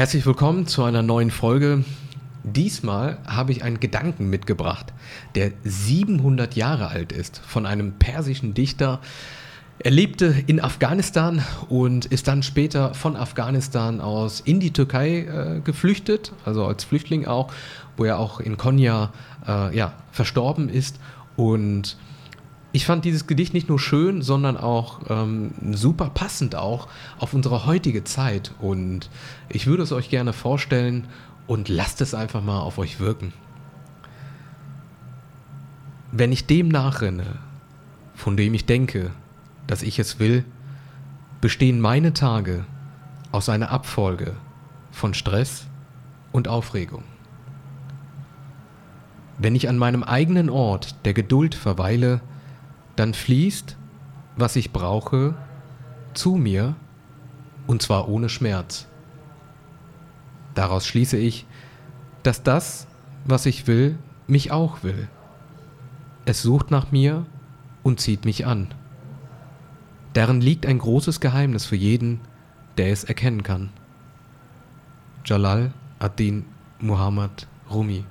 Herzlich willkommen zu einer neuen Folge. Diesmal habe ich einen Gedanken mitgebracht, der 700 Jahre alt ist, von einem persischen Dichter. Er lebte in Afghanistan und ist dann später von Afghanistan aus in die Türkei äh, geflüchtet, also als Flüchtling auch, wo er auch in Konya äh, ja, verstorben ist. Und ich fand dieses Gedicht nicht nur schön, sondern auch ähm, super passend auch auf unsere heutige Zeit. Und ich würde es euch gerne vorstellen und lasst es einfach mal auf euch wirken. Wenn ich dem nachrenne, von dem ich denke, dass ich es will, bestehen meine Tage aus einer Abfolge von Stress und Aufregung. Wenn ich an meinem eigenen Ort der Geduld verweile, dann fließt, was ich brauche, zu mir, und zwar ohne Schmerz. Daraus schließe ich, dass das, was ich will, mich auch will. Es sucht nach mir und zieht mich an. Darin liegt ein großes Geheimnis für jeden, der es erkennen kann. Jalal ad-Din Muhammad Rumi